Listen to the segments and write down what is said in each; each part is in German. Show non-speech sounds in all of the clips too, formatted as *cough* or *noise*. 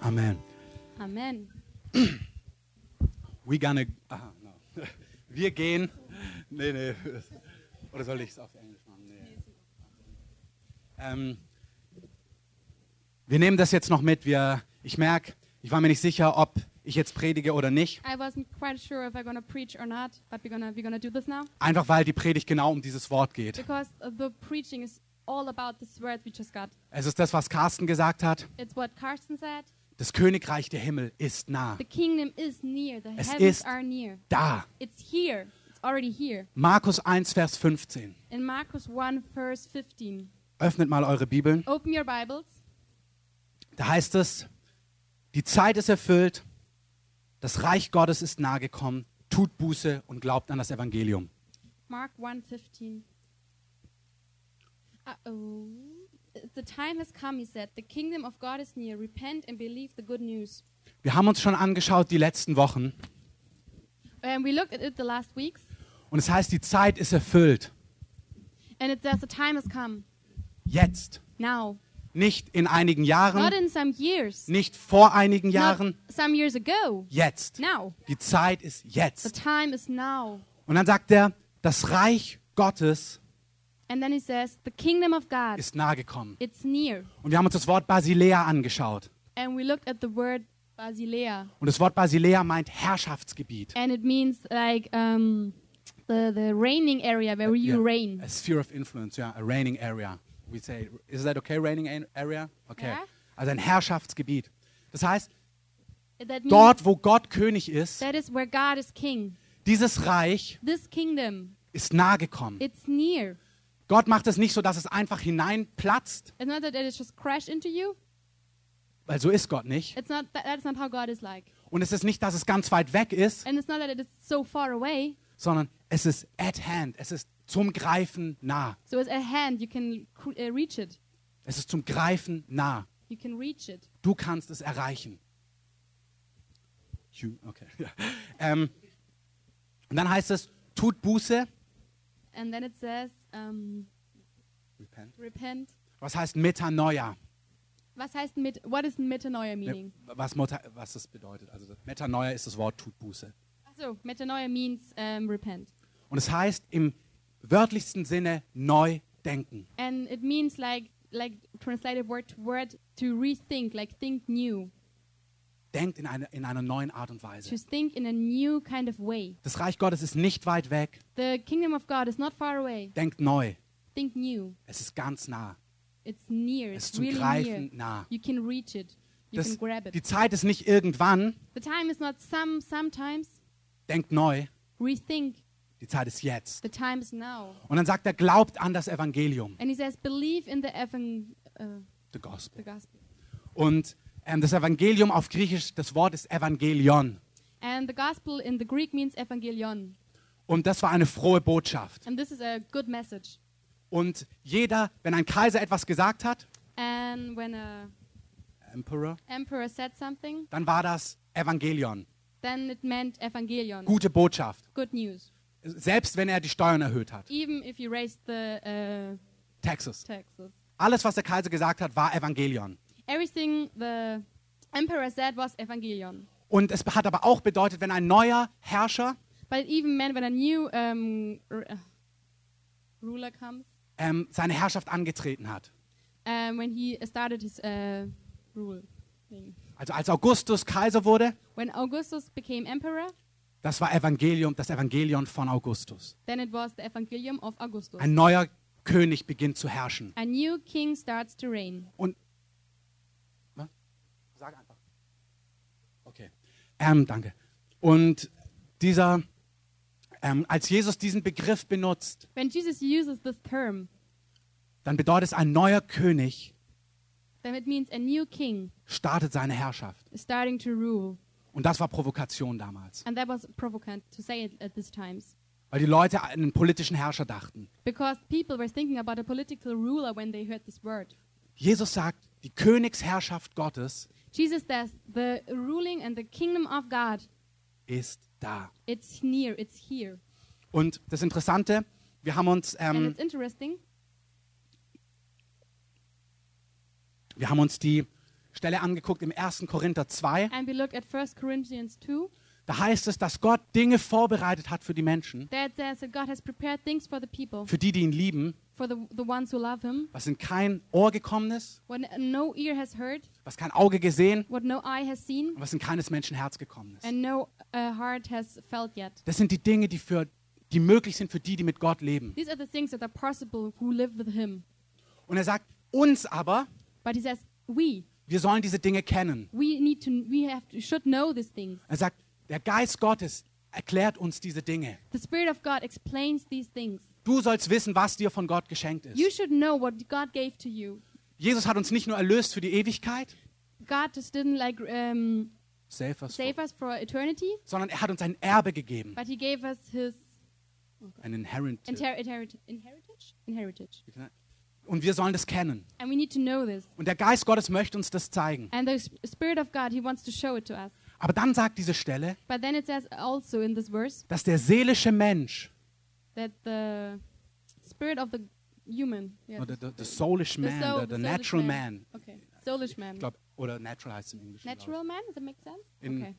Amen. Amen. We gonna. Aha, no. *laughs* Wir gehen. Nee, nee. Oder soll ich es auf Englisch machen? Nee. Ähm, wir nehmen das jetzt noch mit. Wir, ich merke, ich war mir nicht sicher, ob ich jetzt predige oder nicht. Sure if I'm gonna preach or not, but we're gonna we're gonna do this now Einfach weil die Predigt genau um dieses Wort geht. because the preaching is all about this word we just got. Es ist das, was Carsten gesagt hat. It's what Carsten said. Das Königreich der Himmel ist nah. The kingdom is near. The Es heavens ist are near. Da. It's here. It's already here. Markus 1, Vers 15. In Marcus 1 verse 15. Öffnet mal eure Bibeln. Open your Bibles. Da heißt es, die Zeit ist erfüllt, das Reich Gottes ist nahe gekommen, tut Buße und glaubt an das Evangelium. Mark 1:15. Uh-oh. The time has come, he said. The kingdom of God is near. Repent and believe the good news. Wir haben uns schon angeschaut die letzten Wochen And we looked at it the last weeks, und es heißt, die Zeit ist erfüllt. and it says the time has come. Jetzt. Now. Nicht in einigen Not Jahren, in some years. nicht vor einigen Not Jahren, some years ago. jetzt. Now. Die Zeit ist The jetzt. time is now. Und dann sagt er, das Reich Gottes And then he says, the kingdom of God, ist nahe gekommen. it's near. Und wir haben uns das Wort Basilea angeschaut. And we looked at the word Basilea. Und das Wort Basilea meint Herrschaftsgebiet. And it means like um, the, the reigning area where you Yeah, reign. A sphere of influence, ja, a reigning area. We say, is that okay, reigning area? Okay. Ja. Also ein Herrschaftsgebiet. Das heißt, dort, wo Gott König ist, that is where God is king. dieses Reich This kingdom, ist nahe gekommen. it's near. Gott macht es nicht so, dass es einfach hineinplatzt, It's not that it just crashed into you. weil so ist Gott nicht. It's not that, that's not how God is like. Und es ist nicht, dass es ganz weit weg ist, And it's not that it is so far away. sondern es ist at hand. Es ist zum Greifen nah. So it's at hand. You can uh, reach it. Es ist zum Greifen nah. You can reach it. Du kannst es erreichen. You, okay. *laughs* Ähm, und dann heißt es, tut Buße. And then it says, um, repent. Was heißt Metanoia? Was heißt mit? What is Metanoia meaning? Was, was das bedeutet. Also Metanoia ist das Wort tut Buße. So Metanoia means um, repent, Und es heißt im wörtlichsten Sinne neu denken. and it means like like translated word to word to rethink, like think new, Denkt in, eine, in einer neuen Art und to Weise. think in a new kind of way. Das Reich Gottes ist nicht weit weg. The kingdom of God is not far away. Denkt neu. Think new. Es ist ganz nah. It's near. Es ist zum really Greifen near. nah. You can reach it. You Das, can grab it. die Zeit ist nicht irgendwann. The time is not some. Sometimes Denkt neu. rethink. Die Zeit ist jetzt. The time is now. Und dann sagt er, glaubt an das Evangelium. And he says, believe in the evan, uh, The Gospel. the gospel. Und das Evangelium auf Griechisch, das Wort ist Evangelion. And the gospel in the Greek means evangelion. Und das war eine frohe Botschaft. And this is a good message. Und jeder, wenn ein Kaiser etwas gesagt hat, And when a Emperor, emperor said something, dann war das Evangelion. then it meant evangelion. Gute Botschaft. Good news. Selbst wenn er die Steuern erhöht hat. Even if you raised the uh, Texas. taxes. Alles, was der Kaiser gesagt hat, war Evangelion. Everything the emperor said was evangelion. Und es hat aber auch bedeutet, wenn ein neuer Herrscher But even meant when a new um, uh, ruler comes, ähm, seine Herrschaft angetreten hat. um, when he started his uh, rule thing. Also als Augustus Kaiser wurde, When Augustus became emperor, das war Evangelium, das Evangelion von Augustus. then it was the evangelium of Augustus. Ein neuer König beginnt zu herrschen. A new king starts to reign. Und was? Sag einfach. Okay. Ähm, danke. Und dieser, ähm, als Jesus diesen Begriff benutzt, When Jesus uses this term, dann bedeutet es, ein neuer König then it means a new king startet seine Herrschaft. is starting to rule. Und das war Provokation damals. And that was provocant to say it at these times. Weil die Leute an einen politischen Herrscher dachten. Because people were thinking about a political ruler when they heard this word. Jesus sagt, die Königsherrschaft Gottes Jesus says, the ruling and the kingdom of God, ist da. it's near, it's here. Und das Interessante, wir haben uns, And ähm, it's interesting. wir haben uns die Stelle angeguckt im 1. Korinther 2. and we looked at 1 Corinthians 2. Da heißt es, dass Gott Dinge vorbereitet hat für die Menschen, says that God has prepared things for the people, für die, die ihn lieben, for the, the ones who love Him, was in kein Ohr gekommen ist, what no ear has heard, was kein Auge gesehen what no eye has seen, und was in keines Menschen Herz gekommen ist. and no uh, heart has felt yet. Das sind die Dinge, die, für, die möglich sind für die, die mit Gott leben. These are the things that are possible who live with Him. Und er sagt uns aber, But He says, we, wir sollen diese Dinge kennen. we need to, we have to, should know these things. Er sagt, der Geist Gottes erklärt uns diese Dinge. The Spirit of God explains these things. Du sollst wissen, was dir von Gott geschenkt You ist. should know what God gave to you. Jesus hat uns nicht nur erlöst für die Ewigkeit, God just didn't like um, save us, save us for eternity, sondern er hat uns ein Erbe gegeben. but He gave us His Ein Inherent. inher- inherit- inheritage. Inheritage. Und wir sollen das kennen. And we need to know this. Und der Geist Gottes möchte uns das zeigen. And the Sp- Spirit of God, He wants to show it to us. Aber dann sagt diese Stelle, But then it says also in this verse dass der seelische Mensch, that the spirit of the human, yeah, oder der, der soulish the man, soul- der, der the soulish natural man, Okay, soulish man. ich glaube, oder natural heißt es im Englischen. glaub. Natural man, does that make sense? In- okay.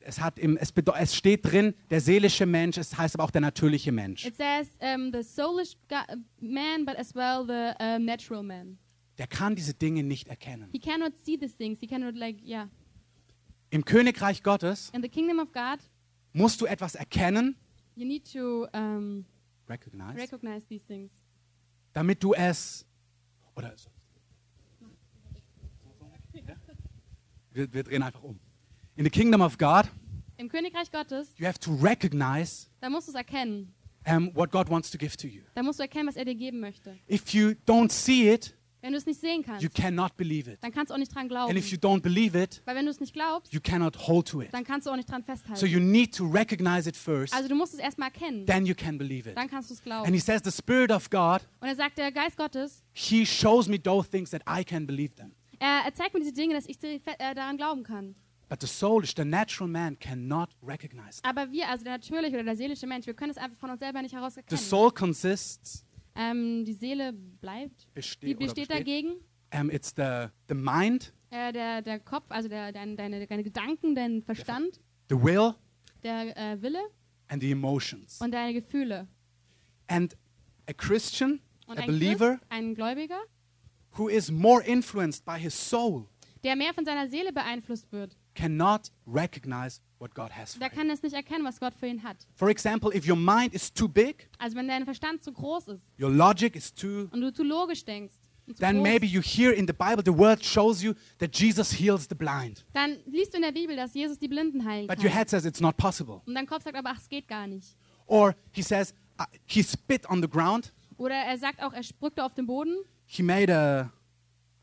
Es, hat im, es, es steht drin, der seelische Mensch, es heißt aber auch der natürliche Mensch. It says um, the soulish ga- man, but as well the um, natural man. Der kann diese Dinge nicht erkennen. He cannot see these things. He cannot like yeah. Im Königreich Gottes In the kingdom of God, musst du etwas erkennen, you need to um, recognize, recognize these things. damit du es oder so. *laughs* Wir, wir drehen einfach um. In the kingdom of God, Im Königreich Gottes, you have to recognize da musst du es erkennen. um, what God wants to give to you. Da musst du erkennen, was er dir geben möchte. If you don't see it, Wenn du es nicht sehen kannst, you cannot believe it. dann kannst du auch nicht dran glauben. And if you don't believe it, Weil wenn du es nicht glaubst, you cannot hold to it. dann kannst du auch nicht dran So festhalten. you need to recognize it first, Also du musst es erstmal erkennen, then you can believe it. dann kannst du es And glauben. he says, the Spirit of God, Und er sagt, der Geist Gottes, he shows me those things that I can believe them. er, er zeigt mir diese Dinge, dass ich äh, daran glauben kann. But the soulish, the natural man cannot recognize them. Aber wir, also der natürliche oder der seelische Mensch, wir können es einfach von uns selber nicht heraus The erkennen. soul consists, Ähm, die Seele bleibt. Die besteht, besteht besteht dagegen. um, it's the, the mind, Äh, der, der Kopf, also der, dein, deine, deine Gedanken, dein Verstand, the will, der äh, Wille and the emotions. und deine Gefühle. And a Christian, Und a ein believer, Christ, ein Gläubiger, who is more influenced by his soul, der mehr von seiner Seele beeinflusst wird, cannot recognize what God has for der him. kann es nicht erkennen, was Gott für ihn hat. For example, if your mind is too big, Also wenn dein Verstand zu groß ist your logic is too und du zu logisch denkst, und zu then groß, maybe you hear in the Bible the word shows you that Jesus heals the blind. dann liest du in der Bibel, dass Jesus die Blinden heilen But your kann. head says it's not possible. Und dein Kopf sagt aber, ach, es geht gar nicht. Or he says uh, he spit on the ground. Oder er sagt auch, er sprückte auf den Boden, He made a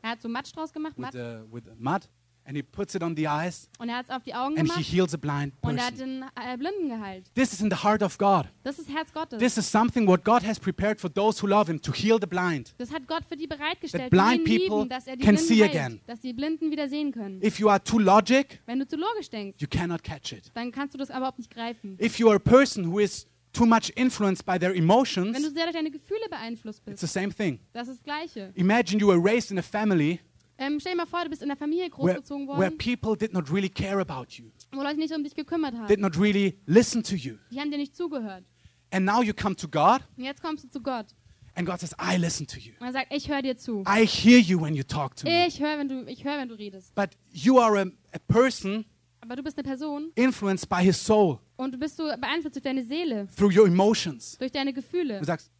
er hat so Matsch draus gemacht, with, Matsch, the, with mud and he puts it on the eyes und er hat es auf die Augen and he gemacht heals a blind und er hat person. den äh, Blinden geheilt. This is in the heart of God. Das ist Herz Gottes. This is something what God has prepared for those who love him to heal the blind. Das hat Gott für die bereitgestellt, That blind die ihn people lieben, dass er die can Blinden see heilt, again. dass die Blinden wieder sehen können. If you are too logic, Wenn du zu logisch denkst, you cannot catch it. dann kannst du das überhaupt nicht greifen. If you are a person who is too much influenced by their Wenn emotions, du sehr durch deine Gefühle beeinflusst it's bist, the same thing. das ist das Gleiche. Imagine you were raised in a family Ähm, stell dir mal vor, du bist in einer Familie where, großgezogen where worden, people did not really care about you, wo Leute nicht um dich gekümmert haben. did not really listen to you. Die haben dir nicht zugehört. And now you come to God, Und jetzt kommst du zu Gott. and God says, I listen to you. Und er sagt, ich höre dir zu. I hear you when you talk to me. Ich höre, wenn du, ich höre, wenn du redest. But you are a, a person Aber du bist eine Person influenced by his soul und du bist so beeinflusst durch deine Seele, through your emotions. durch deine Gefühle. Du sagst,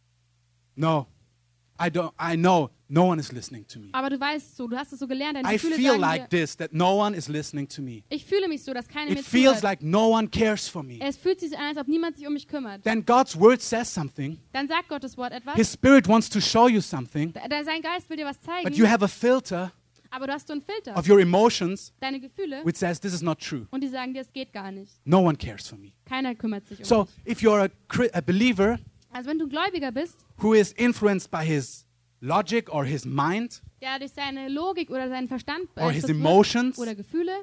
no, I don't, I know no one is listening to me. Aber du weißt so, du hast es so gelernt, deine I Gefühle feel sagen like dir, this, that no one is listening to me. ich fühle mich so, dass keiner It mir feels zuhört. like no one cares for me. Es fühlt sich an, als ob niemand sich um mich kümmert. Then God's word says something. Dann sagt Gottes Wort etwas. His spirit wants to show you something, Da- Sein Geist will dir was zeigen, but you have a filter aber du hast so einen Filter, of your emotions deine Gefühle, which says this is not true. und die sagen dir, es geht gar nicht. No one cares for me. Keiner kümmert sich um So dich. if you're a, a believer Also wenn du Gläubiger bist, who is influenced by his logic or his mind der durch seine Logik oder seinen Verstand or his beeinflusst wird emotions, oder Gefühle,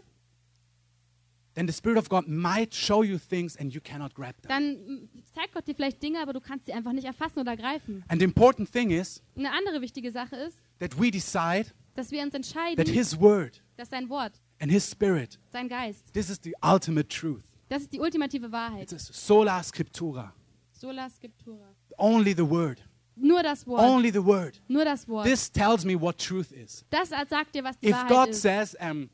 then the Spirit of God might show you things and you cannot grab them. dann mm, zeigt Gott dir vielleicht Dinge, aber du kannst sie einfach nicht erfassen oder greifen. And the important thing is Eine andere wichtige Sache ist, that we decide dass wir uns that entscheiden, His Word Das ist sein Wort, and His Spirit. sein Geist. This is the ultimate truth. Das ist die ultimative Wahrheit. It's sola scriptura. Sola Scriptura. Only the Word. Nur das Wort. Only the Word. Nur das Wort. This tells me what truth is. Das sagt dir, was die If Wahrheit God ist. says, um,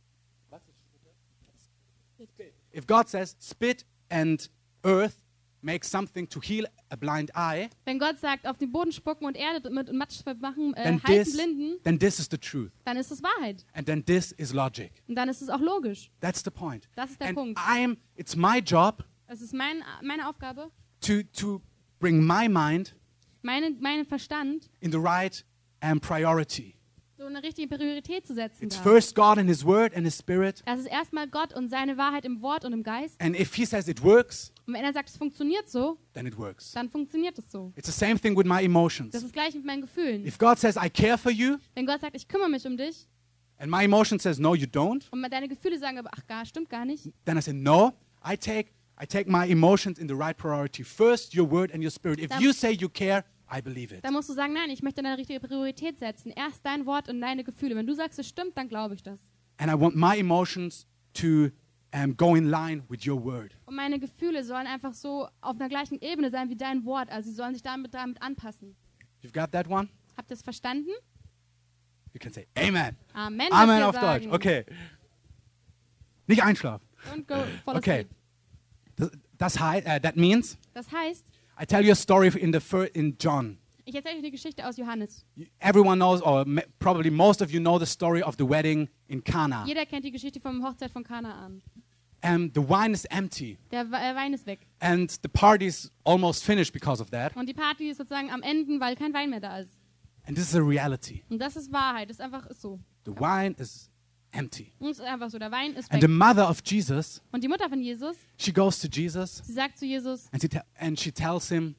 if God says, spit and earth make something to heal a blind eye, Wenn Gott sagt, auf den Boden spucken und Erde mit Matsch machen, äh, then halten this, Blinden, then this is the truth, dann ist es Wahrheit. and then this is logic. Und dann ist es auch logisch. That's the point. Das ist der And Punkt. I'm. It's my job Es ist mein, meine Aufgabe, to to bring my mind meine, meinen Verstand in the right um, priority. so eine richtige Priorität zu setzen. It's Da. first God and His Word and His Spirit. Das ist erstmal Gott und seine Wahrheit im Wort und im Geist. And if He says it works, Und wenn er sagt, es funktioniert so, then it works. dann funktioniert es so. It's the same thing with my Das emotions. ist gleich mit meinen Gefühlen. If God says I care for you, Wenn Gott sagt, ich kümmere mich um dich and my emotion says no, you don't, und deine Gefühle sagen aber, ach gar, stimmt gar nicht, then I say no. I take I take my emotions in the right priority. First, your word and your spirit. If you say you care, I believe it. dann musst du sagen, nein, ich möchte eine richtige Priorität setzen. Erst dein Wort und deine Gefühle. Wenn du sagst, es stimmt, dann glaube ich das. And I want my emotions to um, go in line with your word. Und meine Gefühle sollen einfach so auf einer gleichen Ebene sein wie dein Wort. Also sie sollen sich damit, damit anpassen. You've got that one? Habt ihr es verstanden? You can say Amen. Amen. Amen auf ihr Deutsch. sagen. Okay. Nicht einschlafen. Don't go fall Okay. asleep. Das, das heißt, uh, that means Das heißt, I tell you a story in the fir- in John. ich erzähle euch eine Geschichte aus Johannes. Everyone knows, or probably most of you know the story of the wedding in Cana. Jeder kennt die Geschichte vom Hochzeit von Kanaan. Um, the wine is empty, Der äh, Wein ist weg. and the party's almost finished because of that. Und die Party ist sozusagen am Ende, weil kein Wein mehr da ist. And this is a reality. Und das ist Wahrheit. Das ist einfach so. The wine is empty. Und einfach so. Der Wein ist And the mother of Jesus, Und die Mutter von Jesus, she goes to Jesus sie sagt zu Jesus, and she, te- and she tells him,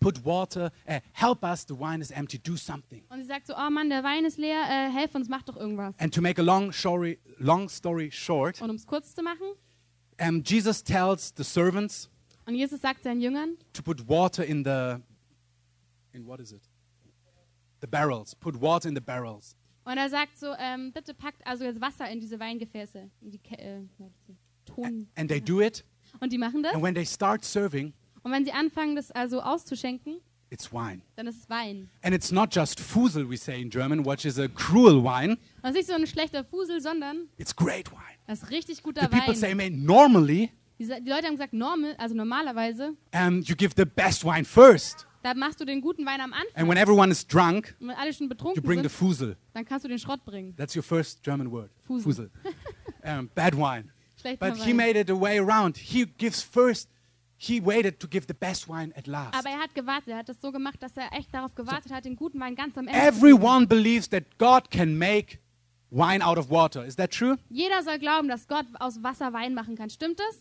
Put water, uh, help us, the wine is empty, do something. und sie sagt so, oh Mann, der Wein ist leer, äh, helf uns, mach doch irgendwas. And to make a long story, long story short, Und um es kurz zu machen, um, Jesus tells the servants und Jesus sagt seinen Jüngern, to put water in the, in what is it? The barrels. Put water in the barrels. Und er sagt so, ähm, bitte packt also jetzt Wasser in diese Weingefäße, in die Ke äh, Ton. And they do it. Und die machen das. And when they start serving, Und wenn sie anfangen, das also auszuschenken, it's wine. dann ist es Wein. And it's not just Fusel, we say in German, which is a cruel wine. Und das ist nicht so ein schlechter Fusel, sondern It's great wine. das ist richtig The guter people Wein. say, man, normally, Die, die Leute haben gesagt, normal, also normalerweise, um, you give the best wine first. Da machst du den guten Wein am Anfang. And when everyone is drunk, Und wenn alle schon you betrunken bring the sind, Fusel. dann kannst du den Schrott bringen. That's your first German word. Fusel. *laughs* um, bad wine. Schlechter But he Wein. made it a way around. He gives first, he waited to give the best wine at last. Aber er hat gewartet. Er hat das so gemacht, dass er echt darauf gewartet hat, den guten Wein ganz am Ende zu geben. Everyone believes that God can make wine out of water. Is that true? Jeder soll glauben, dass Gott aus Wasser Wein machen kann. Stimmt das?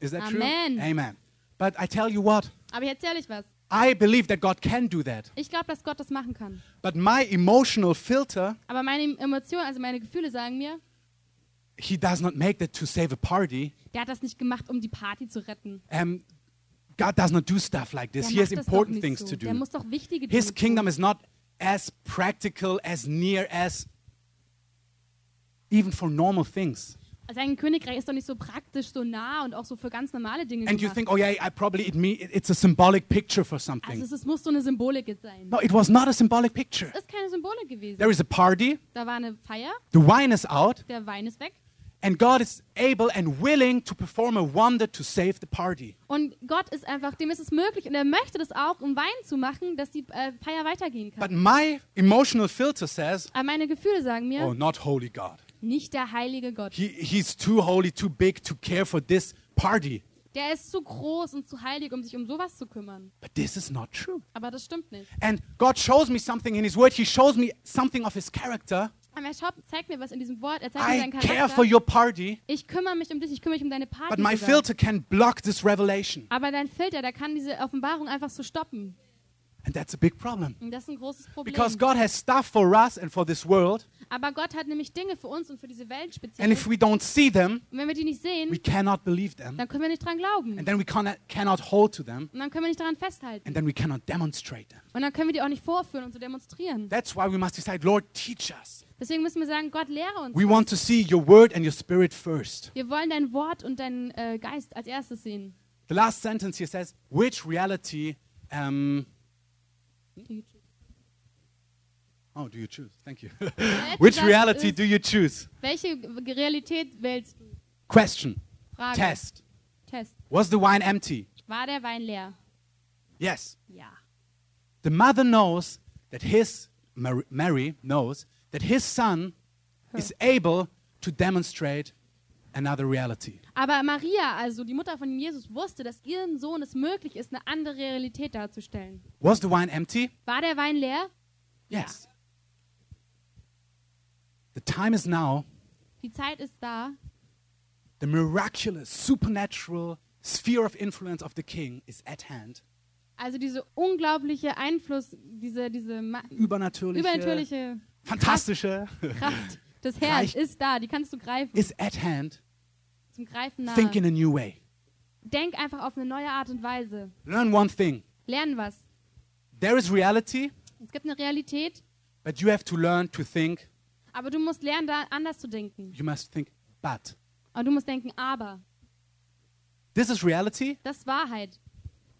Is that Amen. true? Amen. But I tell you what, Aber ich erzähle euch was. I believe that God can do that. Ich glaube, dass Gott das machen kann. But my emotional filter, Aber meine Emotionen, also meine Gefühle sagen mir, he does not make that to save a party. der hat das nicht gemacht, um die Party zu retten. Um, God does not do stuff like this. Der He has important things so. to Der do. muss doch wichtige Dinge His kingdom tun. is not as practical, as near as even for normal things. Sein Königreich ist doch nicht so praktisch, so nah und auch so für ganz normale Dinge And you think, oh yeah, I probably it me it's a symbolic picture for Also something. es, es muss so eine Symbolik sein. No, it was not a symbolic picture. Es ist keine Symbolik gewesen. There is a party, Da war eine Feier, the wine is out, der Wein ist weg and God is able and willing to perform a wonder to save the party. und Gott ist einfach, dem ist es möglich und er möchte das auch, um Wein zu machen, dass die äh, Feier weitergehen But kann. my emotional filter says, Aber meine Gefühle sagen mir, oh, not holy God. Nicht der heilige Gott. He, he's too holy, too big to care for this party. Der ist zu groß und zu heilig, um sich um sowas zu kümmern. But this is not true. Aber das stimmt nicht. And God shows me something in His Word. He shows me something of His character. Aber er schaut, zeigt mir was in diesem Wort. Er zeigt mir seinen care for Charakter. your party, Ich kümmere mich um dich, ich kümmere mich um deine but Party. my sogar. filter can block this revelation. Aber dein Filter, der kann diese Offenbarung einfach so stoppen. And that's a big problem. Und das ist ein großes Problem. Because God has stuff for us and for this world, Aber Gott hat nämlich Dinge für uns und für diese Welt speziell. and if we don't see them, Und wenn wir die nicht sehen, we cannot believe them, dann können wir nicht dran glauben. and then we cannot, cannot hold to them, Und dann können wir nicht daran festhalten. and then we cannot demonstrate them. Und dann können wir die auch nicht vorführen und so demonstrieren. That's why we must decide, Lord, teach us. Deswegen müssen wir sagen, Gott lehre uns. We want to see your word and your spirit first. Wir wollen dein Wort und deinen äh, Geist als erstes sehen. The last sentence here says, which reality, um, oh, do you choose? Thank you. *laughs* *laughs* which reality do you choose? Welche Realität wählst du? Question, Frage. test. Test. Was the wine empty? War der Wein leer? Yes. Ja. The mother knows that his, Mary knows that his son is able to demonstrate another reality. Aber Maria, also die Mutter von Jesus, wusste, dass ihrem Sohn es möglich ist, eine andere Realität darzustellen. Was the wine empty? War der Wein leer? Yes. The time is now. Die Zeit ist da. The miraculous, supernatural sphere of influence of the king is at hand. Also diese unglaubliche Einfluss, diese, diese Übernatürliche, übernatürliche fantastische Kraft des Herrn Reich- ist da. Die kannst du greifen. is at hand. zum Greifen nahe. Think in a new way. Denk einfach auf eine neue Art und Weise. Learn one thing. Lernen was. There is reality, Es gibt eine Realität, but you have to learn to think. aber du musst lernen, da anders zu denken. You must think, but. Und du musst denken, aber. This is reality, Das ist Wahrheit.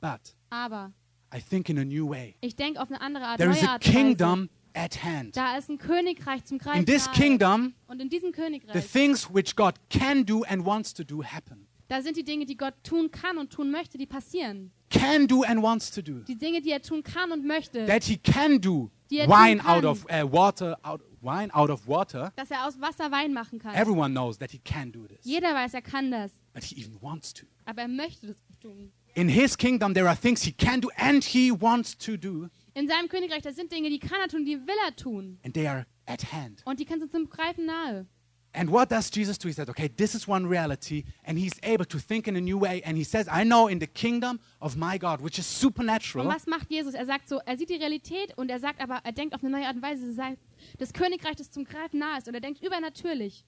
but Aber. I think in a new way. Ich denke auf eine andere Art, There is neue a Art kingdom at hand. Da ist ein Königreich zum Greifen In this kingdom, Und in diesem the Königreich, things which God can do and wants to do happen. da sind die Dinge, die Gott tun kann und tun möchte, die passieren. Can do and wants to do. Die Dinge, die er tun kann und möchte. That he can do wine tun out of uh, water, out, wine out of water. dass er aus Wasser Wein machen kann. Everyone knows that he can do this, Jeder weiß, er kann das. but he even wants to. Aber er möchte das tun. In his kingdom, there are things he can do and he wants to do, In seinem Königreich, da sind Dinge, die kann er tun, die will er tun. and they are at hand. Und die du zum Greifen nahe. And what does Jesus do? He says, okay, this is one reality, and he's able to think in a new way. And he says, I know in the kingdom of my God, which is Und supernatural, was macht Jesus? Er sagt so, er sieht die Realität und er sagt aber, er denkt auf eine neue Art und Weise. Sagt, das Königreich, das zum Greifen nahe ist. Und er denkt übernatürlich.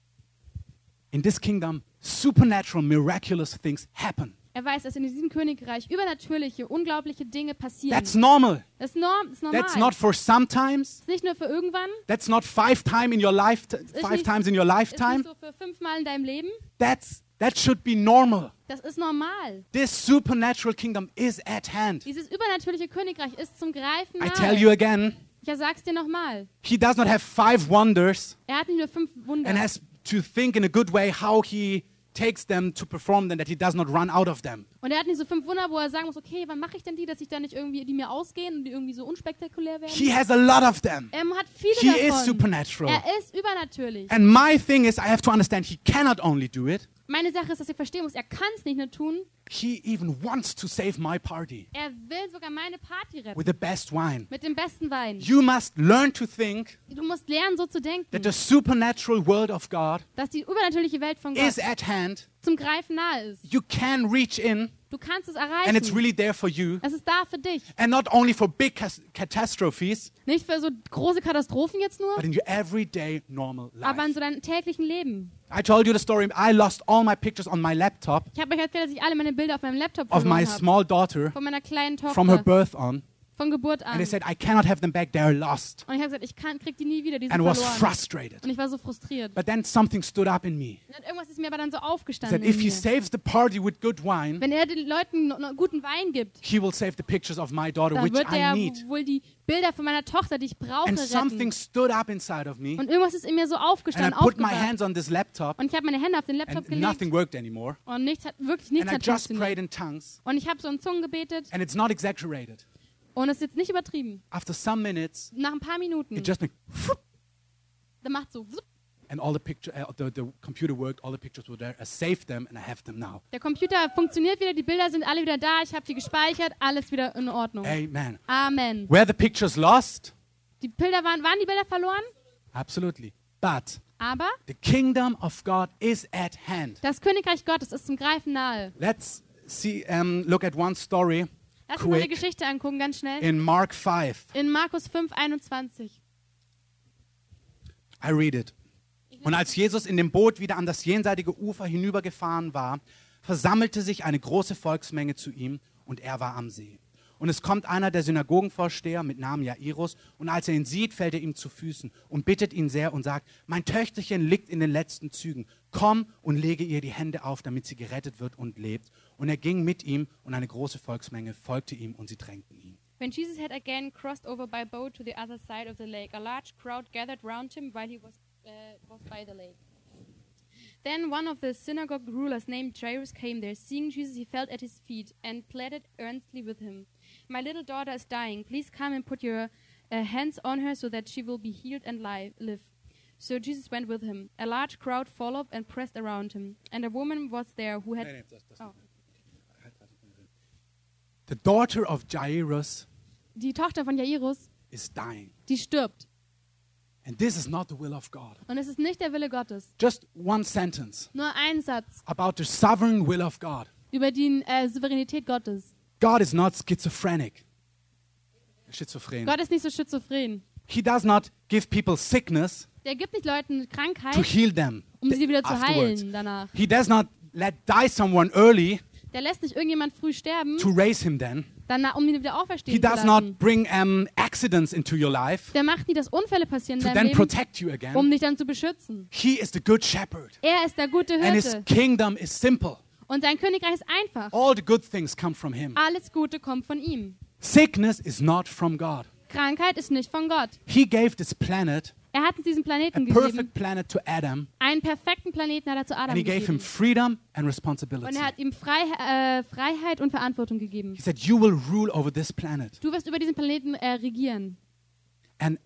in this kingdom, supernatural, miraculous things happen. Er weiß, dass in diesem Königreich übernatürliche, unglaubliche Dinge passieren. That's normal. das ist, norm, das ist normal. That's not for sometimes. das ist nicht nur für irgendwann. That's not five time in your life, five nicht- times in your Das ist lifetime. nicht so für fünfmal in deinem Leben. That's that should be normal. Das ist normal. This supernatural kingdom is at hand. Dieses übernatürliche Königreich ist zum Greifen I nahe. tell you again, Ich sag's dir nochmal. he does not have five wonders Er hat nicht nur fünf Wunder. and has to think in a good way how he takes them to perform them, that he does not run out of them. Und er hat nicht so fünf Wunder, wo er sagen muss, okay, wann mache ich denn die, dass ich da nicht irgendwie, die mir ausgehen und die irgendwie so unspektakulär werden? He has a lot of them. er hat viele He davon. is supernatural. Er ist übernatürlich. And my thing is, I have to understand he cannot only do it, Meine Sache ist, dass ich verstehen muss, er kann es nicht nur tun, he even wants to save my party er will sogar meine Party retten. with the best wine. Mit dem besten Wein. You must learn to think Du musst lernen, so zu denken, that the supernatural world of God dass die übernatürliche Welt von is Gott at hand. zum Greifen nahe ist. You can reach in, Du kannst es and it's erreichen. really there for you. Es ist da für dich. And not only for big catastrophes, Nicht für so große Katastrophen jetzt nur, but in your everyday normal aber in life. so deinem täglichen Leben. I told you the story. I lost all my pictures on my laptop Ich habe euch erzählt, dass ich alle meine Bilder auf meinem Laptop of my verloren habe. small daughter Von meiner kleinen from her Tochter. birth on. Von Geburt an. And they said, I cannot have them back. They're lost. Und ich habe gesagt, ich kann, krieg die nie wieder, die sind And was verloren. frustrated. Und ich war so frustriert. But then something stood up in me. Und irgendwas ist mir aber dann so aufgestanden. said, if he saves the party with good wine, Wenn er den Leuten guten Wein gibt, he will save the pictures of my daughter, dann which wird I er need. wohl die Bilder von meiner Tochter, die ich brauche, And something retten. stood up inside of me. Und irgendwas ist in mir so And I aufgestanden, put my hands on this laptop, Und ich habe meine Hände auf den Laptop and gelegt nothing worked anymore. und nichts hat, wirklich nichts And I hat just funktioniert. prayed in tongues. Und ich habe so in Zungen gebetet And it's not exaggerated. Und es ist jetzt nicht übertrieben. After some minutes, Nach ein paar Minuten, it just went, dann macht so, wupp, and all the picture, uh, the, the computer worked. All the pictures were there. I saved them, and I have them now. der Computer funktioniert wieder, die Bilder sind alle wieder da, ich habe die gespeichert, alles wieder in Ordnung. Amen. Amen. Were the pictures lost? Die Bilder waren, waren die Bilder verloren? Absolutely. But Aber the kingdom of God is at hand. das Königreich Gottes ist zum Greifen nahe. Let's see. Um, look at one story Lass uns eine Geschichte angucken, ganz schnell. in Mark 5. In Markus 5, 21. I read it. Und als Jesus in dem Boot wieder an das jenseitige Ufer hinübergefahren war, versammelte sich eine große Volksmenge zu ihm und er war am See. Und es kommt einer der Synagogenvorsteher mit Namen Jairus und als er ihn sieht, fällt er ihm zu Füßen und bittet ihn sehr und sagt, mein Töchterchen liegt in den letzten Zügen. Komm und lege ihr die Hände auf, damit sie gerettet wird und lebt. Und er ging mit ihm und eine große Volksmenge folgte ihm und sie drängten ihn. When Jesus had again crossed over by boat to the other side of the lake, a large crowd gathered round him while he was, uh, was by the lake. Then one of the synagogue rulers named Jairus came there. Seeing Jesus, he fell at his feet and pleaded earnestly with him. My little daughter is dying. Please come and put your uh, hands on her so that she will be healed and li- live. So Jesus went with him. A large crowd followed and pressed around him. And a woman was there who had. Oh. *laughs* The daughter of Jairus Die Tochter von Jairus, is dying. die stirbt. And this is not the will of God. Und es ist nicht der Wille Gottes. Just one sentence Nur ein Satz about the sovereign will of God. über die äh, Souveränität Gottes. God is not schizophrenic. Schizophren. Gott ist nicht so schizophren. He does not give people sickness Der gibt nicht Leuten to Krankheit, heal them um sie wieder zu afterwards. heilen danach. He does not let die someone early Der lässt nicht irgendjemand früh sterben, to raise him then. danach, um ihn wieder He auferstehen zu does not lassen. bring um, accidents into your life Der macht nie, dass Unfälle passieren in to deinem then Leben, protect you again. um dich dann zu beschützen. He is the good shepherd. Er ist der gute And his Hirte. kingdom is simple. Und sein Königreich ist einfach. All the good things come from him. Alles Gute kommt von ihm. Sickness is not from God. Krankheit ist nicht von Gott. He gave this planet, Er hat uns diesen Planeten gegeben. perfect planet to Adam, Einen perfekten Planeten hat er zu Adam he gave him gegeben. freedom and Und er hat ihm Frei, äh, Freiheit und Verantwortung gegeben. He said, You will rule over this planet. Du wirst über diesen Planeten äh, regieren. And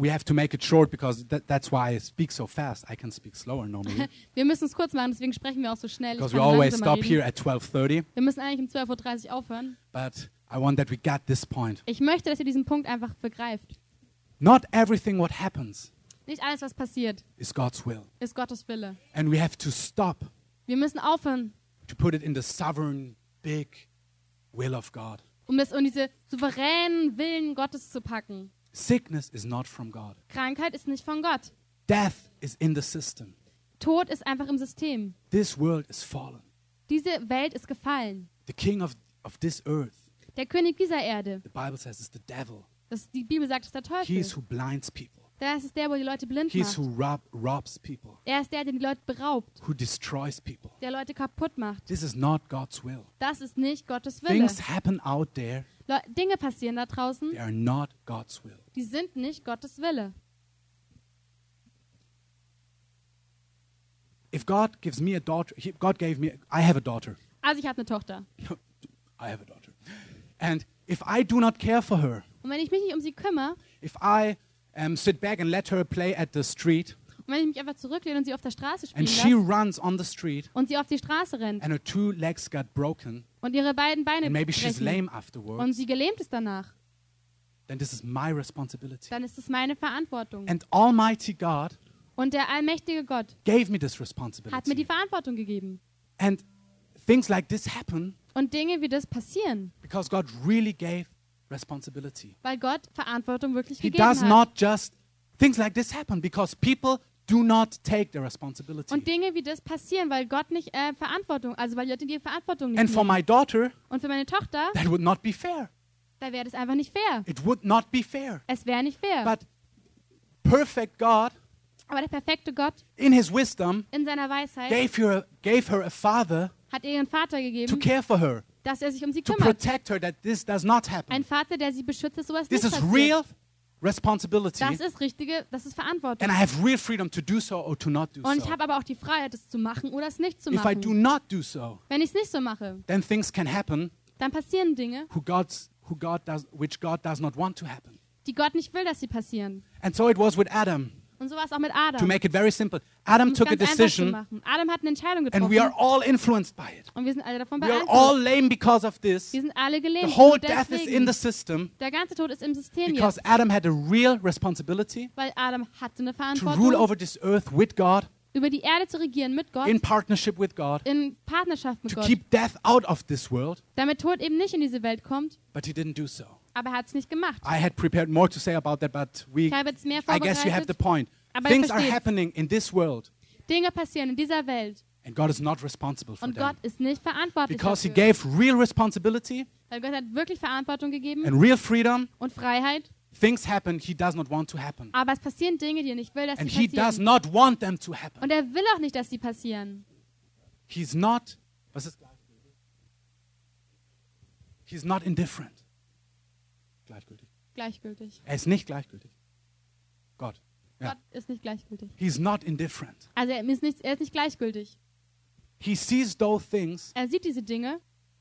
we have to make it short because that, that's why I speak so fast. I can speak slower normally *laughs* Wir müssen es kurz machen, deswegen sprechen wir auch so schnell. Because we always stop reden. here at 12:30. Wir müssen eigentlich um 12.30 Uhr aufhören. But I want that we get this point. Ich möchte, dass ihr diesen Punkt einfach begreift. Not everything what happens Nicht alles, was passiert, is God's will, ist Gottes Wille. and we have to stop Wir müssen aufhören, to put it in the sovereign, big will of God. um das um diese souveränen Willen Gottes zu packen. Sickness is not from God. Krankheit ist nicht von Gott. Death is in the system. Tod ist einfach im System. This world is fallen. Diese Welt ist gefallen. The king of, of this earth, Der König dieser Erde, the Bible says, is the devil. das, die Bibel sagt, ist der He is Teufel. who blinds people. Das ist der, wo die Leute blind He is macht. who rob, robs people, Er ist der, der die Leute beraubt, who destroys people. der Leute kaputt macht. This is not God's will. Das ist nicht Gottes Wille. Things happen out there, Le Dinge passieren da draußen, they are not God's will. die sind nicht Gottes Wille. If God gives me a daughter, he, God gave me, I have a daughter. Also ich habe eine Tochter. *laughs* I have a daughter. And if I do not care for her, Und wenn ich mich nicht um sie kümmere if I um, sit back and let her play at the street, und wenn ich mich einfach zurücklehne und sie auf der Straße spielen and she lasse runs on the street, und sie auf die Straße rennt and her two legs got broken, und ihre beiden Beine and maybe she's brechen und sie gelähmt ist danach, then this is my responsibility. dann ist es meine Verantwortung. And Almighty God Und der allmächtige Gott gave me this hat mir die responsibility. Verantwortung gegeben. And things like this happen Und Dinge wie das passieren, because God really gave responsibility. weil Gott Verantwortung wirklich He gegeben does hat. not just, things like this happen because people do not take their responsibility. Und Dinge wie das passieren, weil Gott nicht äh, Verantwortung, also weil die Leute die Verantwortung nicht And for nehmen. my daughter, Und für meine Tochter, that would not be fair. da wäre das einfach nicht fair. It would not be fair. Es wäre nicht fair. But perfect God, Aber der perfekte Gott in his wisdom, in seiner Weisheit gave her, gave her a father hat ihr ihren Vater to gegeben, care for her, dass er sich um sie to kümmert. protect her that this does not happen. Ein Vater, der sie beschützt, dass sowas This nicht is passiert. real responsibility. Das ist richtige, das ist Verantwortung. And I have real freedom to do so or to not do Und ich so. habe aber auch die Freiheit, es zu machen oder es nicht zu If I do machen. not do so, Wenn ich es nicht so mache, then things can happen dann passieren Dinge, who God's, who God does, which God does not want to happen. die Gott nicht will, dass sie passieren. And so it was with Adam. Und so war es auch mit To Adam. make it very simple, Adam Um took a decision. Adam hat eine Entscheidung and we are getroffen all influenced by it. und wir sind alle davon We are all beeinflusst. lame because of this. Wir sind alle gelähmt. The whole death is in the system Der ganze Tod ist im System because jetzt, Adam had a real responsibility weil Adam hatte eine to rule Verantwortung, over this earth with God, über die Erde zu regieren mit Gott, in partnership with God, in Partnerschaft mit to Gott, keep death out of this world, damit Tod eben nicht in diese Welt kommt, but he didn't do so. Aber er hat es nicht gemacht. I had prepared more to say about that, but we, Ich habe jetzt mehr I guess you have the point. Aber Things are happening in this world Dinge passieren in dieser Welt, And God is not responsible for Und them. Gott ist nicht verantwortlich Because He dafür. gave real responsibility Weil Gott hat wirklich Verantwortung gegeben and real freedom. und Freiheit. Things happen He does not want to happen. Aber es passieren Dinge, die er nicht will, dass And sie He does passieren. not want them to happen. Und er will auch nicht, dass sie passieren. He's not, was ist? He's not indifferent. Gleichgültig. Gleichgültig. Er ist nicht gleichgültig. Gott. Ja. Gott ist nicht gleichgültig. He's not indifferent. Also er ist nicht, er ist nicht gleichgültig. He sees those things, Er sieht diese Dinge,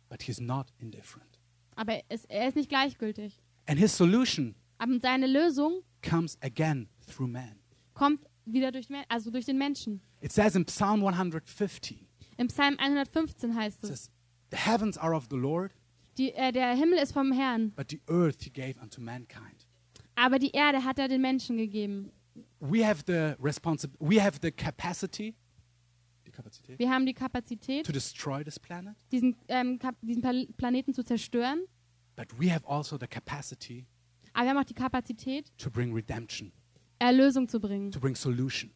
but he's not indifferent. aber er ist, er ist nicht gleichgültig. And his solution Aber seine Lösung comes again through man. kommt wieder durch, also durch den Menschen. It says in Psalm 115, Im Psalm 115 heißt it es, says, The heavens are of the Lord, die, äh, der Himmel ist vom Herrn, but the earth he gave unto mankind. aber die Erde hat er den Menschen gegeben. We have the responsibility, we have the capacity, die Kapazität, Wir haben die Kapazität, to destroy this planet, diesen, ähm, diesen Planeten zu zerstören, but we have also the capacity aber wir haben auch die Kapazität, to bring redemption, Erlösung zu bringen, to bring solution.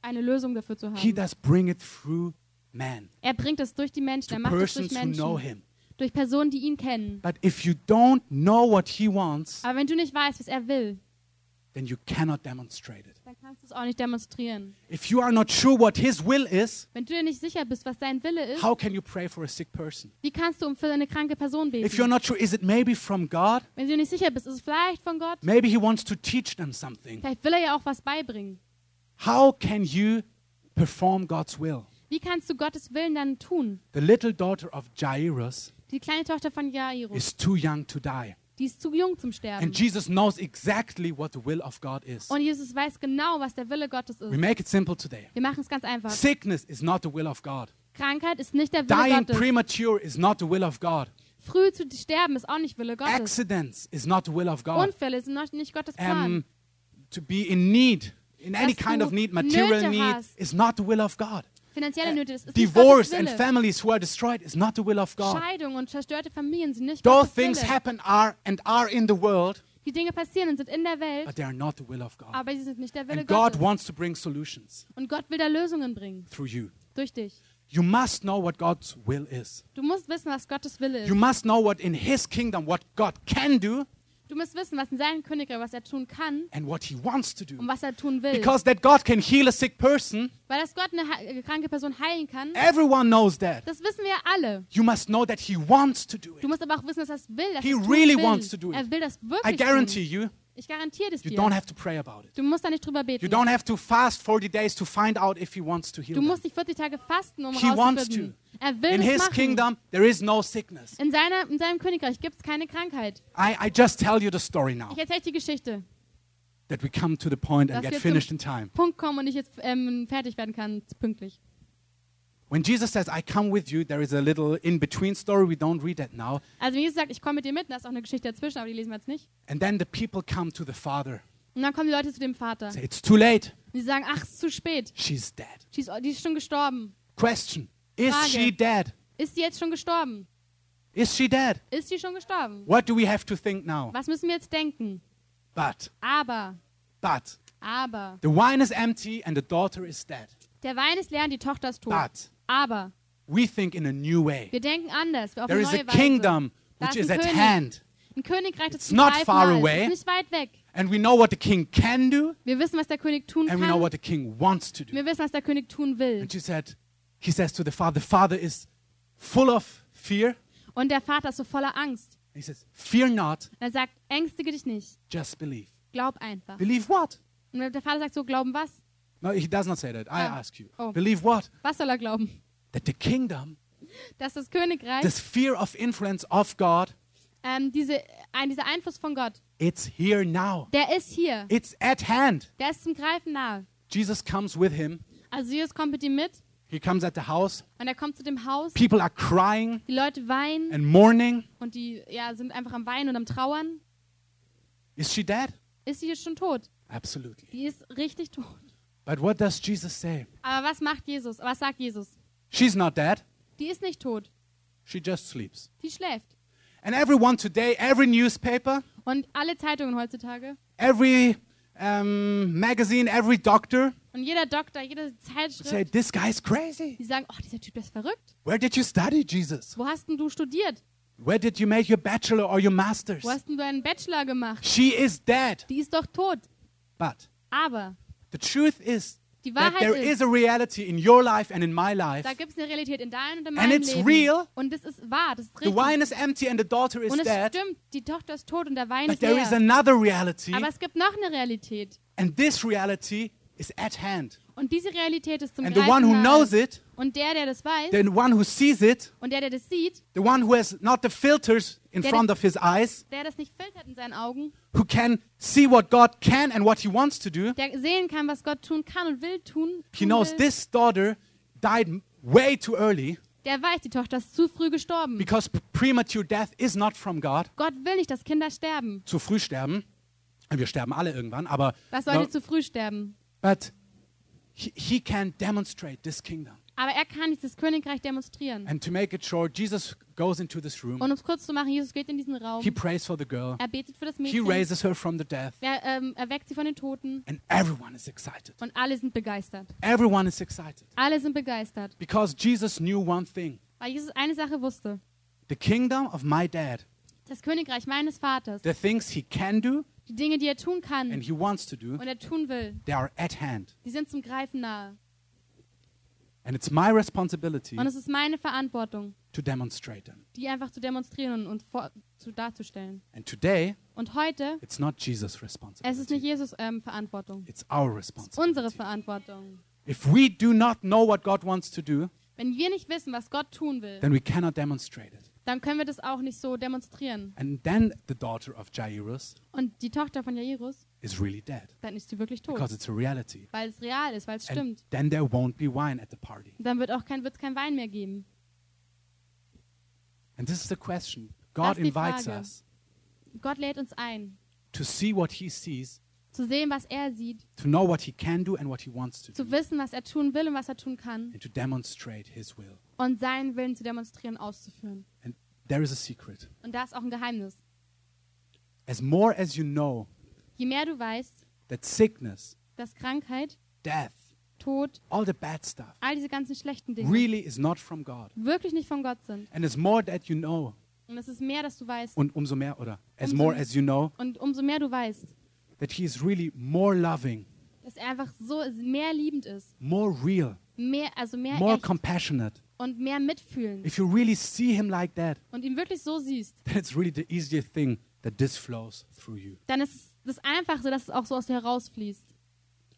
eine Lösung dafür zu He haben. does bring it through man, Er bringt es durch die Menschen, to er macht es durch persons who know Menschen, him. Durch Personen, die ihn kennen. But if you don't know what he wants, Aber wenn du nicht weißt, was er will, then you cannot demonstrate it. dann kannst du es auch nicht demonstrieren. If you are not sure what his will is, Wenn du dir nicht sicher bist, was sein Wille ist, how can you pray for a sick person? wie kannst du um für eine kranke Person If you're beten? not sure, is it maybe from God? Wenn du dir nicht sicher bist, ist es vielleicht von Gott? Maybe he wants to teach them something. Vielleicht will er ja auch was beibringen. How can you perform God's will? Wie kannst du Gottes Willen dann tun? The little daughter of Jairus Die kleine Tochter von Jairus, is too young to die. die ist zu jung zum Sterben. And Jesus knows exactly what the will of God is. Und Jesus weiß genau, was der Wille Gottes We ist. make it simple today. Wir machen es ganz einfach. Sickness is not the will of God. Krankheit ist nicht der Wille Dying Gottes. premature is not the will of God. Früh zu sterben ist auch nicht Wille Gottes. Accidents is not the will of God. Unfälle sind noch nicht Gottes Plan. Um, to be in need, in any Dass kind du of need, material need, is not the will of God. Finanzielle Uh, Nöte, das ist Divorce and families who are destroyed is not the will of God. Scheidung und zerstörte Familien sind nicht Those Gottes things Wille. happen are and are in the world, Die Dinge passieren und sind in der Welt, but they are not the will of God. aber sie sind nicht der Wille And God Gottes. wants to bring solutions Und Gott will da Lösungen bringen. through you. Durch dich. You must know what God's will is. Du musst wissen, was Gottes Wille You ist. must know what in His kingdom, what God can do Du musst wissen, was in seinem Königreich, was er tun kann and what He wants to und do. was er tun will. Because that God can heal a sick person, Weil das Gott eine he- kranke Person heilen kann, everyone knows that. das wissen wir alle. You must know that He wants to do Du it. musst aber auch wissen, dass er es will. Dass He er es tun really will. wants to do it. Er will das I wirklich guarantee tun. you, Ich garantiere you dir. don't have to pray about it. Du musst da nicht drüber beten. You don't have to fast 40 days to find out if He wants to heal Du musst nicht 40 Tage fasten, um He wants herauszufinden. Er will In His machen. kingdom, there is no sickness. In, seiner, in seinem Königreich gibt es keine Krankheit. I, I just tell you the story now Ich erzähle die Geschichte, that we come to the point and dass get wir finished in time. Punkt kommen und ich jetzt ähm, fertig werden kann, pünktlich. When Jesus says, I come with you, there is a little in between story. We don't read that now. Also wenn Jesus sagt, ich komme mit dir mit, da ist auch eine Geschichte dazwischen, aber die lesen wir jetzt nicht. And then the people come to the Father. Und dann kommen die Leute zu dem Vater. Say, It's too late. Und sie sagen, ach, es ist zu spät. She's dead. Die ist, die ist schon gestorben. Question Is Frage. she dead? Ist sie jetzt schon gestorben? Is she dead? Ist sie schon gestorben? What do we have to think now? Was müssen wir jetzt denken? But, Aber, but, aber, the wine is empty and the daughter is dead. der Wein ist leer und die Tochter ist tot. But Aber, we think in a new way. wir denken anders, auf There eine is a neue Weise. kingdom Da which is at König. hand. Ein Königreich, das It's not far ist. away. Ist nicht weit weg. And we know what the king can do Wir wissen, was der König tun and we know kann. what the king wants to do. Wir wissen, was der König tun will. And she said, he says to the father, the father is full of fear. Und der Vater ist so voller Angst. He says, Fear not, Und er sagt, ängstige dich nicht. just believe. Glaub einfach. Believe what? Und der Vater sagt so, glauben was? No, he does not say that. I Ah. ask you. Oh. Believe what? Was soll er glauben? That the kingdom, Dass das Königreich, the sphere of influence of God, ähm, diese, ein, dieser Einfluss von Gott, it's here now. der ist hier. It's at hand. Der ist zum Greifen nahe. Jesus comes with him. Also Jesus kommt mit ihm mit He comes at the house. und er kommt zu dem Haus. People are crying Die Leute weinen and mourning. und die ja, sind einfach am Weinen und am Trauern. Is she dead? Ist sie jetzt schon tot? Absolutely. Die ist richtig tot. But what does Jesus say? Aber was macht Jesus? Was sagt Jesus? She's not dead. Die ist nicht tot. She just sleeps. Die schläft. And everyone today, every newspaper, Und alle Zeitungen heutzutage, every um, magazine, every doctor Und jeder Doktor, jede would say, Zeitschrift, This guy's crazy. die sagen, oh, dieser Typ ist verrückt. Where did you study, Jesus? Wo hast denn du studiert? Where did you make your bachelor or your master's? Wo hast denn du einen Bachelor gemacht? She is dead. Die ist doch tot. But Aber the truth is die Wahrheit there ist, is a reality in your life and in my life. da gibt es eine Realität in deinem und in And meinem it's Leben. real. Und es ist wahr, das ist The richtig. wine is empty and the daughter is und es dead. stimmt, die Tochter ist tot und der Wein But ist there is leer. another reality, Aber es gibt noch eine Realität. and this reality is at hand. Und diese Realität ist zum And the one who knows it, Und der, der das weiß, the one who sees it, und der, der das sieht, the one who has not the filters in Der- front of his eyes, der das nicht filtert in seinen Augen, who can see what God can and what he wants to do, der sehen kann, was Gott tun kann und will tun, he tun knows will, this daughter died m- way too early der weiß, die Tochter ist zu früh gestorben. because p- premature death is not from God. Gott will nicht, dass Kinder sterben. Zu früh sterben. Wir sterben alle irgendwann, aber Was sollte no, zu früh sterben? but he, he can demonstrate this kingdom. Aber er kann das Königreich demonstrieren. And to make it short, Jesus goes into this room. Und um es kurz zu machen, Jesus geht in diesen Raum. He prays for the girl. Er betet für das He Mädchen. raises her from the death. Er ähm, erweckt sie von den Toten. And everyone is excited. Und alle sind begeistert. Everyone is excited. Alle sind begeistert. Because Jesus knew one thing Weil Jesus eine Sache wusste. the kingdom of my dad, Das Königreich meines Vaters, the things he can do die Dinge, die er tun kann and he wants to do, und er tun will, they are at hand. die sind zum Greifen nahe. And it's my responsibility Und es ist meine Verantwortung, to demonstrate them. die einfach zu demonstrieren und, vor, zu, darzustellen. And today, Und heute, it's not Jesus' es ist nicht responsibility. Jesus ähm, Verantwortung. It's our Es ist responsibility. unsere Verantwortung. If we do not know what God wants to do, Wenn wir nicht wissen, was Gott tun will, then we cannot demonstrate it. Dann können wir das auch nicht so demonstrieren. And then the daughter of Jairus Und die Tochter von Jairus, is really dead dann ist sie wirklich tot. because it's a reality. Weil es real ist, weil es And stimmt. then there won't be wine at the party. Dann wird auch kein, wird's kein Wein mehr geben. And this is the question. God ist die invites Frage. us Gott lädt uns ein, to see what he sees, zu sehen, was er sieht, to know what he can do and what he wants to zu do, wissen, was er tun will und was er tun kann and to demonstrate his will. Und seinen Willen zu demonstrieren, auszuführen. And there is a secret. Und da ist auch ein Geheimnis. As more as you know Je mehr du weißt, that sickness, dass Krankheit, death, Tod, all the bad stuff all diese ganzen schlechten Dinge really is not from God. wirklich nicht von Gott sind. And as more that you know, Und es ist mehr, dass du weißt. und umso mehr, oder as Umso more as you know, Und umso mehr du weißt, that he is really more loving, dass er einfach so mehr liebend ist, more real, mehr, also mehr more echt compassionate. Und mehr mitfühlend If you really see him like that, und ihn wirklich so siehst, then it's really the easiest thing that this flows through you. dann ist das einfach so, dass es auch so aus dir herausfließt.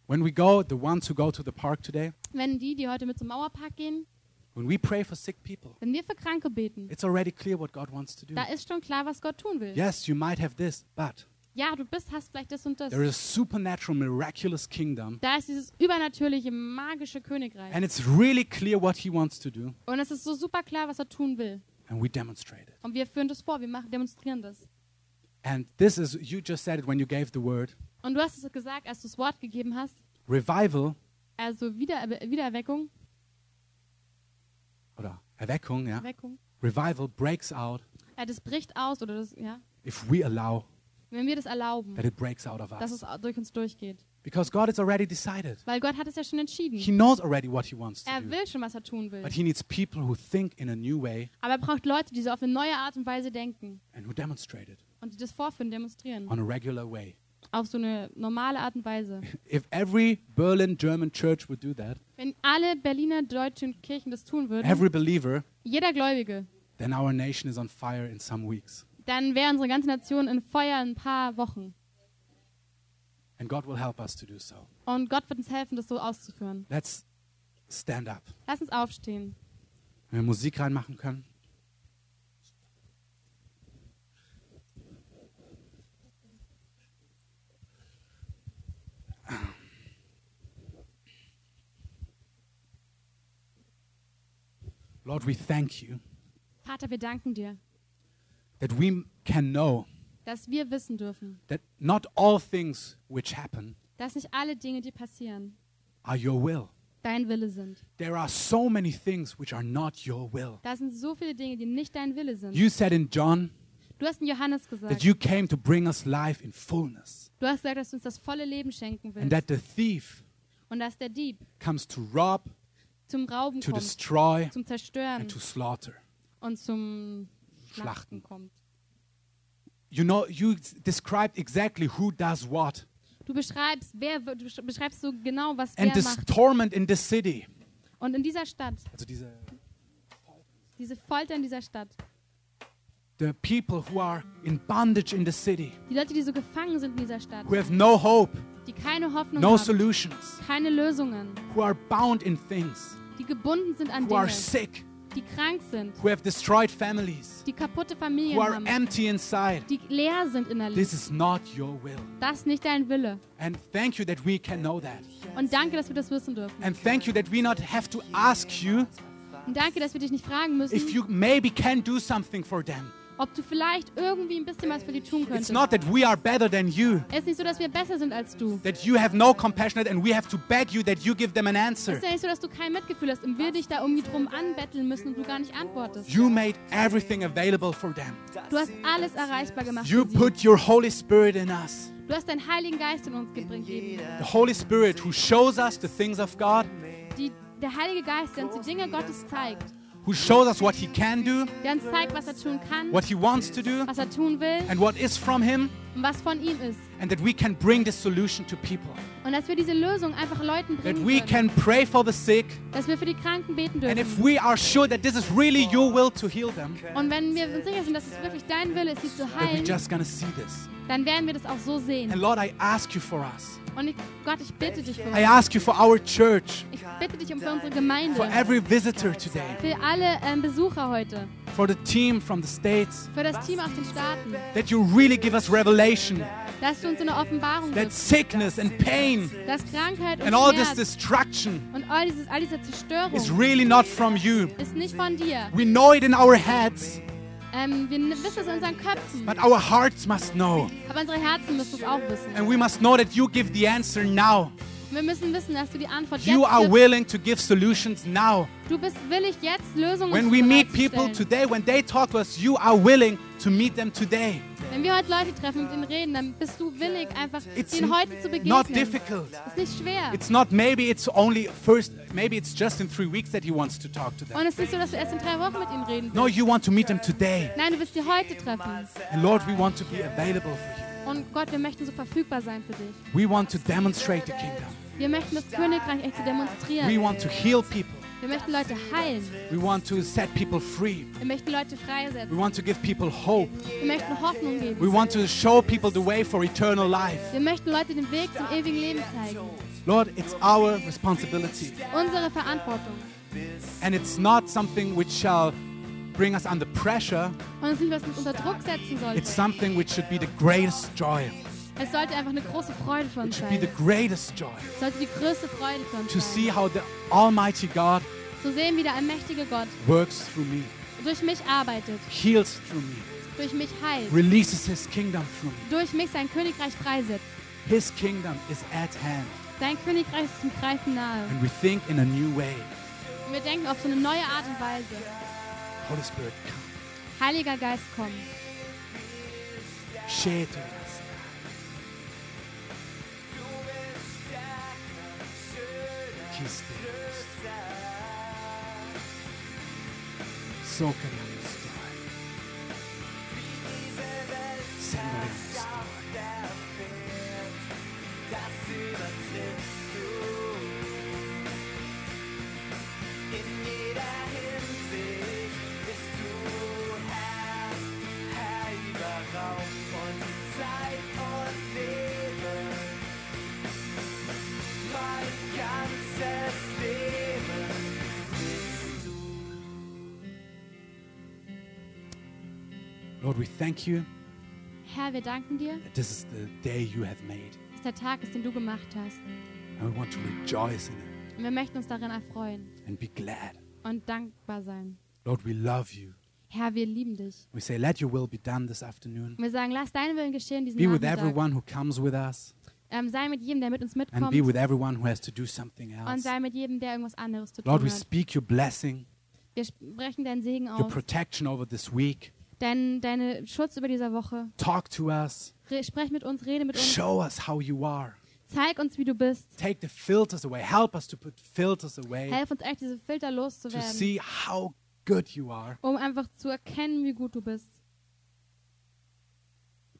When we go, the ones who go to the park today, Wenn die, die heute mit zum Mauerpark gehen, when we pray for sick people, wenn wir für Kranke beten, it's already clear what God wants to do. da ist schon klar, was Gott tun will. Yes, you might have this, but Ja, du bist, hast vielleicht das und das. there is a supernatural, miraculous kingdom, Da ist dieses übernatürliche, magische Königreich. and it's really clear what He wants to do, Und es ist so super klar, was er tun will. and we demonstrate it. Und wir führen das vor, wir machen, demonstrieren das. And this is, you just said it when you gave the word Und du hast es gesagt, als du das Wort gegeben hast, revival, also Wieder, Wiedererweckung, oder Erweckung, ja. Erweckung. Revival breaks out Ja, das bricht aus oder das, ja, if we allow wenn wir das erlauben, that it breaks out of dass us. es durch uns durchgeht. Because God has already decided. Weil Gott hat es ja schon entschieden. He knows already what He wants to Er do. will schon, was er tun will. But He needs people who think in a new way Aber er braucht Leute, die so auf eine neue Art und Weise denken and who demonstrate it und die das vorführen, demonstrieren. on a regular way. Auf so eine normale Art und Weise. If every Berlin German church would do that, Wenn alle Berliner deutschen Kirchen das tun würden, every believer, jeder Gläubige, then our nation is on fire in some weeks. Dann wäre unsere ganze Nation in Feuer in ein paar Wochen. And God will help us to do so. Und Gott wird uns helfen, das so auszuführen. Let's stand up. Lass uns aufstehen. Wenn wir Musik reinmachen können. Lord, we thank you Vater, wir danken dir, that we can know dass wir wissen dürfen, that not all things which happen dass nicht alle Dinge, die passieren, are your will. dein Wille sind. There are so many things which are not your will. Da sind so viele Dinge, die nicht dein Wille sind. You said in John Du hast in Johannes that gesagt, you came to bring us life in fullness, du hast gesagt, dass du uns das volle Leben schenken and willst. that the thief und dass der Dieb comes to rob, zum Rauben to kommt, destroy, zum Zerstören and to slaughter. und zum Schlachten. Kommt. You know, you described exactly who does what. Du beschreibst, wer, du besch- beschreibst so genau, was And wer this macht. torment in this city. Und in dieser Stadt, Also diese, diese Folter in dieser Stadt, the people who are in bondage in the city, die Leute, die so gefangen sind in dieser Stadt, who have no hope, die keine Hoffnung no haben, solutions, keine Lösungen, who are bound in things, die gebunden sind an who are Dinge, sick, die krank sind, who have destroyed families, die kaputte who Familien are haben, empty inside. die leer sind innerlich. This is not your will. Das ist nicht dein Wille. And thank you that we can know that. Und danke, dass wir das wissen dürfen. And thank you that we not have to ask you Und danke, dass wir dich nicht fragen müssen, if you maybe can do something for them. Ob du vielleicht irgendwie ein bisschen was für die tun It's könntest. not that we are better than you, Es ist nicht so, dass wir besser sind als du. that you have no compassion and we have to beg you that you give them an Es answer. ist ja nicht so, dass du kein Mitgefühl hast und wir dich da irgendwie drum anbetteln müssen und du gar nicht antwortest. You made everything available for them. Du hast alles erreichbar gemacht You für sie. put your Holy Spirit in us. Du hast deinen Heiligen Geist in uns gegeben. The Holy Spirit who shows us the things of God, Die, der Heilige Geist, der uns die Dinge Gottes zeigt. Who shows us what He can do, Der uns zeigt, was er tun kann, what He wants to do, was er tun will. and what is from Him, und was von ihm ist. and that we can bring this solution to people. Und dass wir diese Lösung einfach Leuten That bringen we können. can pray for the sick, Dass wir für die Kranken beten and if dürfen. we are sure that this is really your will to heal them, Und wenn wir uns sicher sind, dass es wirklich dein Wille ist, sie zu that we're heilen, just gonna see this. dann werden wir das auch so sehen. And Lord, I ask you for us. Und ich, Gott, ich bitte dich für I uns. ask you for our church, Ich bitte dich um für unsere Gemeinde, for every visitor today, für alle ähm, Besucher heute, for the team from the States, für das Team aus den Staaten, that you really give us revelation dass du uns eine Offenbarung that sickness and pain dass Krankheit und and all this Schmerz destruction und all, dieses, all diese Zerstörung is really not from you. ist nicht von dir. We know it in our heads, Ähm, wir wissen es in unseren Köpfen, but our hearts must know. aber unsere Herzen müssen es auch wissen. And we must know that you give the answer now. Wir müssen wissen, dass du die Antwort You jetzt are gibst. willing to give solutions now. Du bist willig, jetzt Lösungen When we meet people bereitzustellen. today, when they talk to us, you are willing to meet them today. Wenn wir heute Leute treffen und mit ihnen reden, dann bist du willig, einfach It's ihnen heute zu begegnen. not difficult. ist nicht schwer. It's not maybe it's only first, maybe it's just in three weeks that he wants to talk to them. Und es ist nicht so, dass du erst in drei Wochen mit ihnen reden willst. No, you want to meet them today. Nein, du willst sie heute treffen. And Lord, we want to be available for you. Und Gott, wir möchten so verfügbar sein für dich. We want to demonstrate the kingdom. Wir möchten das Königreich echt zu We demonstrieren. want to heal people. Wir möchten Leute heilen. We want to set people free. Wir möchten Leute We freisetzen. want to give people hope. Wir möchten Hoffnung We geben. want to show people the way for eternal life. Wir möchten Leute den Weg zum ewigen Leben zeigen. Lord, it's our responsibility. Unsere Verantwortung. And it's not something which shall bring us under pressure. Und es ist nicht, was uns unter Druck setzen sollte. It's something which should be the greatest joy. Es sollte einfach eine große Freude für It be sein. the greatest joy Es sollte die größte Freude uns to sein. see how the Almighty God Zu sehen, wie der allmächtige Gott works through me, durch mich arbeitet, heals through me, durch mich heilt, releases His kingdom through me. durch mich sein Königreich freisetzt. His kingdom is at hand. Sein Königreich ist zum Greifen nahe. And we think in a new way. Und wir denken auf so eine neue Art und Weise. Holy Spirit, come. Heiliger Geist, komm. Share us. kiss this. The start. Lord, we thank you Herr, wir danken dir, that this is the day you have made. dass der Tag ist, den du gemacht hast. And we want to rejoice in it Und wir möchten uns darin erfreuen and be glad. und dankbar sein. Lord, we love you. Herr, wir lieben dich. We say, let your will be done this afternoon. Und wir sagen, lass deinen Willen geschehen diesen Be with Nachmittag. everyone who comes with us Ähm, sei mit jedem, der mit uns and mitkommt. be with everyone who has to do something Und else. sei mit jedem, der irgendwas anderes zu tun Lord, we hat. speak your blessing, Wir sprechen deinen Segen your aus, protection over this week. Dein, deine Schutz über dieser Woche. Talk to us. Re sprech mit uns, rede mit uns. Show us how you are. Zeig uns, wie du bist. Take the filters away. Help us to put filters away Helf uns echt, diese Filter to loszuwerden, see how good you are. um einfach zu erkennen, wie gut du bist.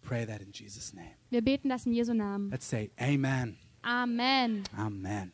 Pray that in Jesus' name. Wir beten das in Jesu Namen. Let's say amen. Amen. Amen.